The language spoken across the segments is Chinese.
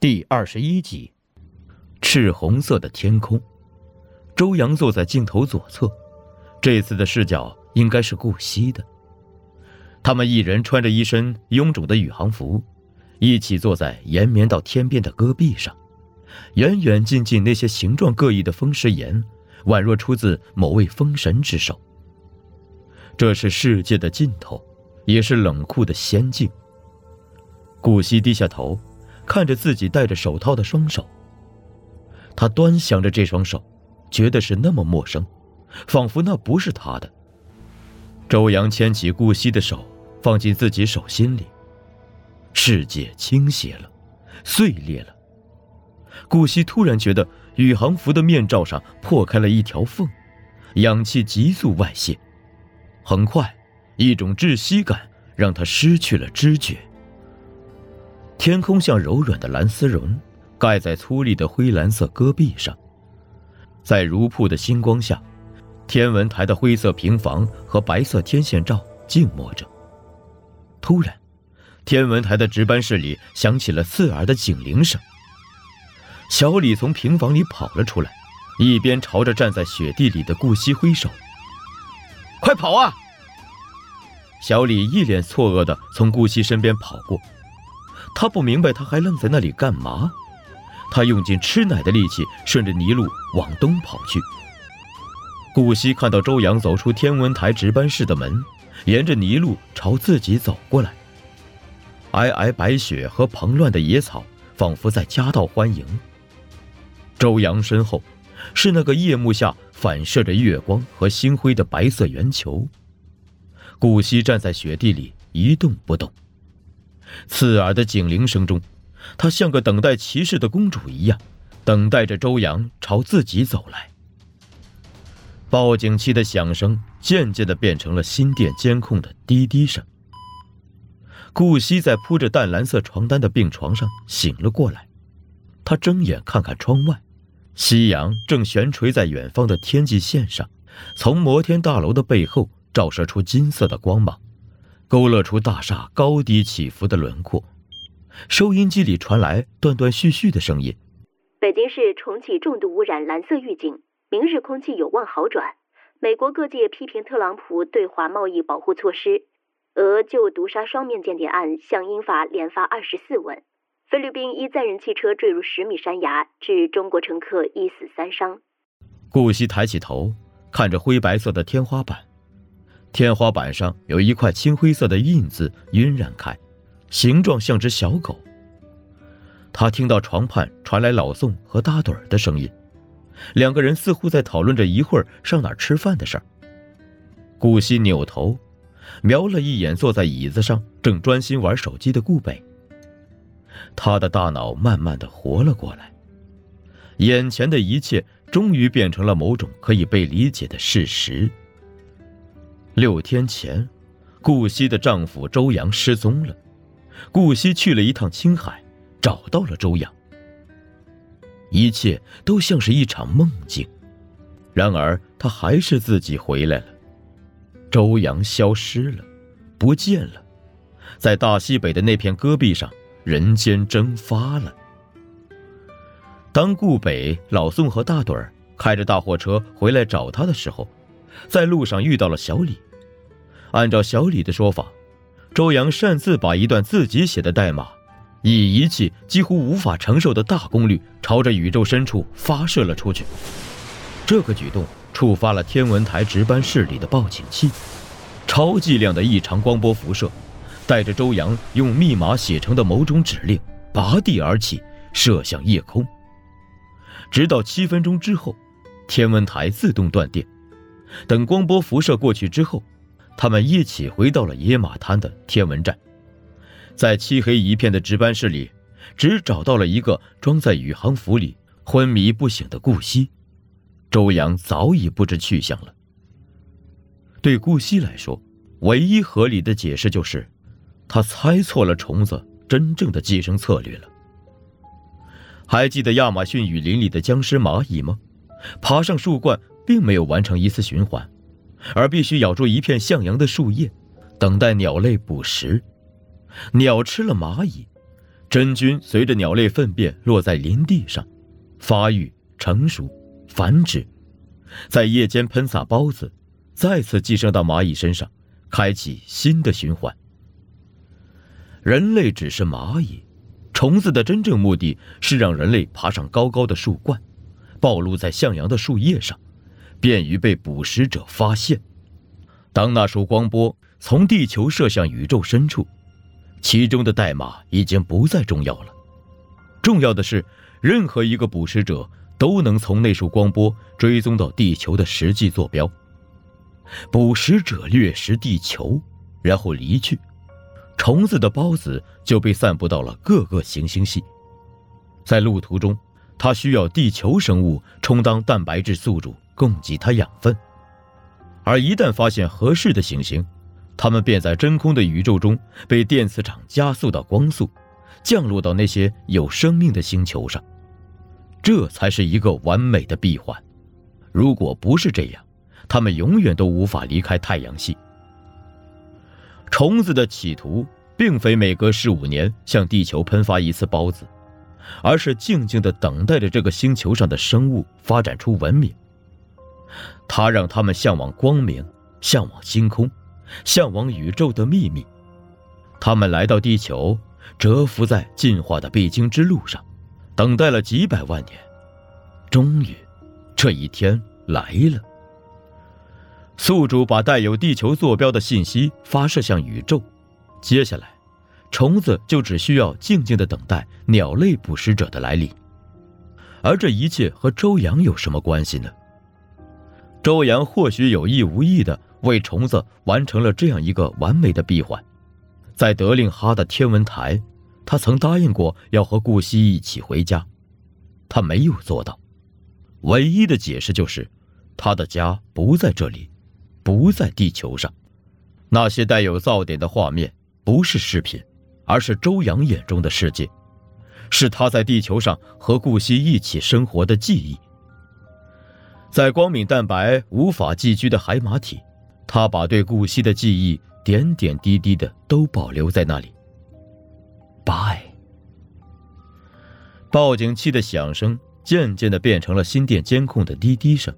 第二十一集，赤红色的天空。周阳坐在镜头左侧，这次的视角应该是顾惜的。他们一人穿着一身臃肿的宇航服，一起坐在延绵到天边的戈壁上。远远近近，那些形状各异的风石岩，宛若出自某位风神之手。这是世界的尽头，也是冷酷的仙境。顾惜低下头。看着自己戴着手套的双手，他端详着这双手，觉得是那么陌生，仿佛那不是他的。周阳牵起顾惜的手，放进自己手心里。世界倾斜了，碎裂了。顾惜突然觉得宇航服的面罩上破开了一条缝，氧气急速外泄。很快，一种窒息感让他失去了知觉。天空像柔软的蓝丝绒，盖在粗粝的灰蓝色戈壁上。在如瀑的星光下，天文台的灰色平房和白色天线罩静默着。突然，天文台的值班室里响起了刺耳的警铃声。小李从平房里跑了出来，一边朝着站在雪地里的顾惜挥手：“快跑啊！”小李一脸错愕地从顾惜身边跑过。他不明白，他还愣在那里干嘛？他用尽吃奶的力气，顺着泥路往东跑去。顾惜看到周阳走出天文台值班室的门，沿着泥路朝自己走过来。皑皑白雪和蓬乱的野草，仿佛在夹道欢迎。周阳身后，是那个夜幕下反射着月光和星辉的白色圆球。顾惜站在雪地里一动不动。刺耳的警铃声中，她像个等待骑士的公主一样，等待着周阳朝自己走来。报警器的响声渐渐的变成了心电监控的滴滴声。顾惜在铺着淡蓝色床单的病床上醒了过来，他睁眼看看窗外，夕阳正悬垂在远方的天际线上，从摩天大楼的背后照射出金色的光芒。勾勒出大厦高低起伏的轮廓，收音机里传来断断续续的声音。北京市重启重度污染蓝色预警，明日空气有望好转。美国各界批评特朗普对华贸易保护措施。俄就毒杀双面间谍案向英法连发二十四问。菲律宾一载人汽车坠入十米山崖，致中国乘客一死三伤。顾惜抬起头，看着灰白色的天花板。天花板上有一块青灰色的印子晕染开，形状像只小狗。他听到床畔传来老宋和大盹儿的声音，两个人似乎在讨论着一会儿上哪吃饭的事儿。顾惜扭头，瞄了一眼坐在椅子上正专心玩手机的顾北。他的大脑慢慢的活了过来，眼前的一切终于变成了某种可以被理解的事实。六天前，顾惜的丈夫周阳失踪了。顾惜去了一趟青海，找到了周阳。一切都像是一场梦境，然而他还是自己回来了。周阳消失了，不见了，在大西北的那片戈壁上，人间蒸发了。当顾北、老宋和大盹儿开着大货车回来找他的时候，在路上遇到了小李。按照小李的说法，周阳擅自把一段自己写的代码，以仪器几乎无法承受的大功率，朝着宇宙深处发射了出去。这个举动触发了天文台值班室里的报警器，超剂量的异常光波辐射，带着周阳用密码写成的某种指令，拔地而起，射向夜空。直到七分钟之后，天文台自动断电。等光波辐射过去之后。他们一起回到了野马滩的天文站，在漆黑一片的值班室里，只找到了一个装在宇航服里昏迷不醒的顾惜。周阳早已不知去向了。对顾惜来说，唯一合理的解释就是，他猜错了虫子真正的寄生策略了。还记得亚马逊雨林里的僵尸蚂蚁吗？爬上树冠并没有完成一次循环。而必须咬住一片向阳的树叶，等待鸟类捕食。鸟吃了蚂蚁，真菌随着鸟类粪便落在林地上，发育、成熟、繁殖，在夜间喷洒孢子，再次寄生到蚂蚁身上，开启新的循环。人类只是蚂蚁，虫子的真正目的是让人类爬上高高的树冠，暴露在向阳的树叶上，便于被捕食者发现。当那束光波从地球射向宇宙深处。其中的代码已经不再重要了，重要的是，任何一个捕食者都能从那束光波追踪到地球的实际坐标。捕食者掠食地球，然后离去，虫子的孢子就被散布到了各个行星系。在路途中，它需要地球生物充当蛋白质宿主，供给它养分。而一旦发现合适的行星，它们便在真空的宇宙中被电磁场加速到光速，降落到那些有生命的星球上。这才是一个完美的闭环。如果不是这样，他们永远都无法离开太阳系。虫子的企图并非每隔十五年向地球喷发一次孢子，而是静静地等待着这个星球上的生物发展出文明。它让他们向往光明，向往星空。向往宇宙的秘密，他们来到地球，蛰伏在进化的必经之路上，等待了几百万年，终于，这一天来了。宿主把带有地球坐标的信息发射向宇宙，接下来，虫子就只需要静静的等待鸟类捕食者的来临。而这一切和周阳有什么关系呢？周阳或许有意无意的。为虫子完成了这样一个完美的闭环，在德令哈的天文台，他曾答应过要和顾惜一起回家，他没有做到。唯一的解释就是，他的家不在这里，不在地球上。那些带有噪点的画面不是视频，而是周阳眼中的世界，是他在地球上和顾惜一起生活的记忆。在光敏蛋白无法寄居的海马体。他把对顾惜的记忆点点滴滴的都保留在那里。Bye。报警器的响声渐渐的变成了心电监控的滴滴声。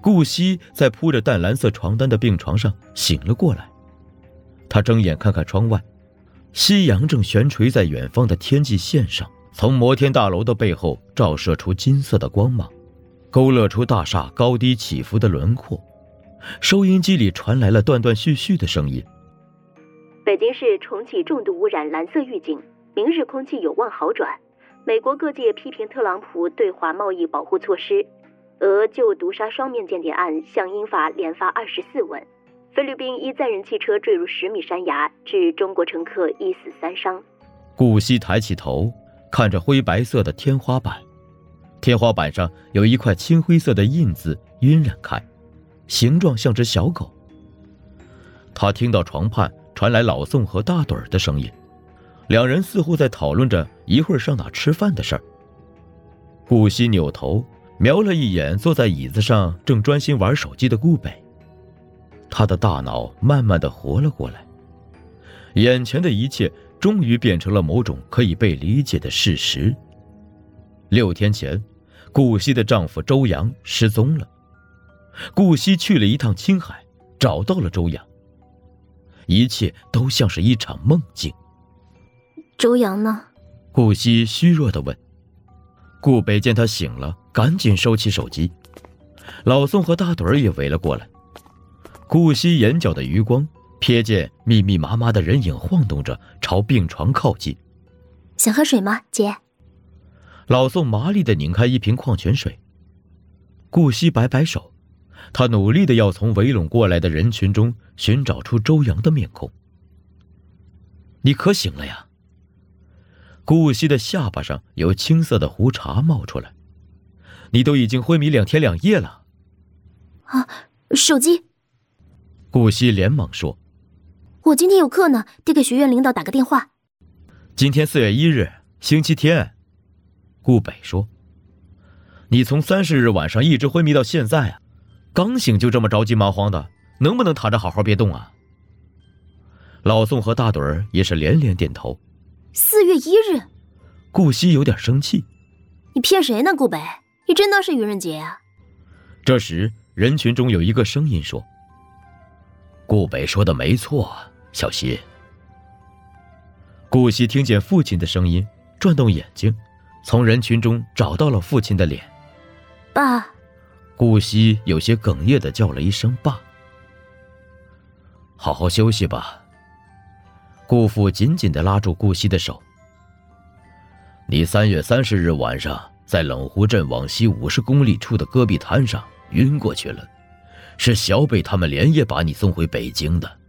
顾惜在铺着淡蓝色床单的病床上醒了过来，他睁眼看看窗外，夕阳正悬垂在远方的天际线上，从摩天大楼的背后照射出金色的光芒，勾勒出大厦高低起伏的轮廓。收音机里传来了断断续续的声音。北京市重启重度污染蓝色预警，明日空气有望好转。美国各界批评特朗普对华贸易保护措施。俄就毒杀双面间谍案向英法连发二十四问。菲律宾一载人汽车坠入十米山崖，致中国乘客一死三伤。顾惜抬起头，看着灰白色的天花板，天花板上有一块青灰色的印子晕染开。形状像只小狗。他听到床畔传来老宋和大盹儿的声音，两人似乎在讨论着一会儿上哪吃饭的事儿。顾惜扭头瞄了一眼坐在椅子上正专心玩手机的顾北，他的大脑慢慢的活了过来，眼前的一切终于变成了某种可以被理解的事实。六天前，顾惜的丈夫周阳失踪了。顾惜去了一趟青海，找到了周阳。一切都像是一场梦境。周阳呢？顾惜虚弱的问。顾北见他醒了，赶紧收起手机。老宋和大盹儿也围了过来。顾惜眼角的余光瞥见密密麻麻的人影晃动着，朝病床靠近。想喝水吗，姐？老宋麻利的拧开一瓶矿泉水。顾惜摆摆手。他努力的要从围拢过来的人群中寻找出周阳的面孔。你可醒了呀？顾惜的下巴上有青色的胡茬冒出来。你都已经昏迷两天两夜了。啊，手机。顾惜连忙说：“我今天有课呢，得给学院领导打个电话。”今天四月一日，星期天。顾北说：“你从三十日晚上一直昏迷到现在啊。”刚醒就这么着急忙慌的，能不能躺着好好别动啊？老宋和大盹儿也是连连点头。四月一日，顾惜有点生气。你骗谁呢，顾北？你真当是愚人节啊？这时，人群中有一个声音说：“顾北说的没错，小希。”顾惜听见父亲的声音，转动眼睛，从人群中找到了父亲的脸。爸。顾惜有些哽咽的叫了一声“爸”。好好休息吧。顾父紧紧的拉住顾惜的手。你三月三十日晚上在冷湖镇往西五十公里处的戈壁滩上晕过去了，是小北他们连夜把你送回北京的。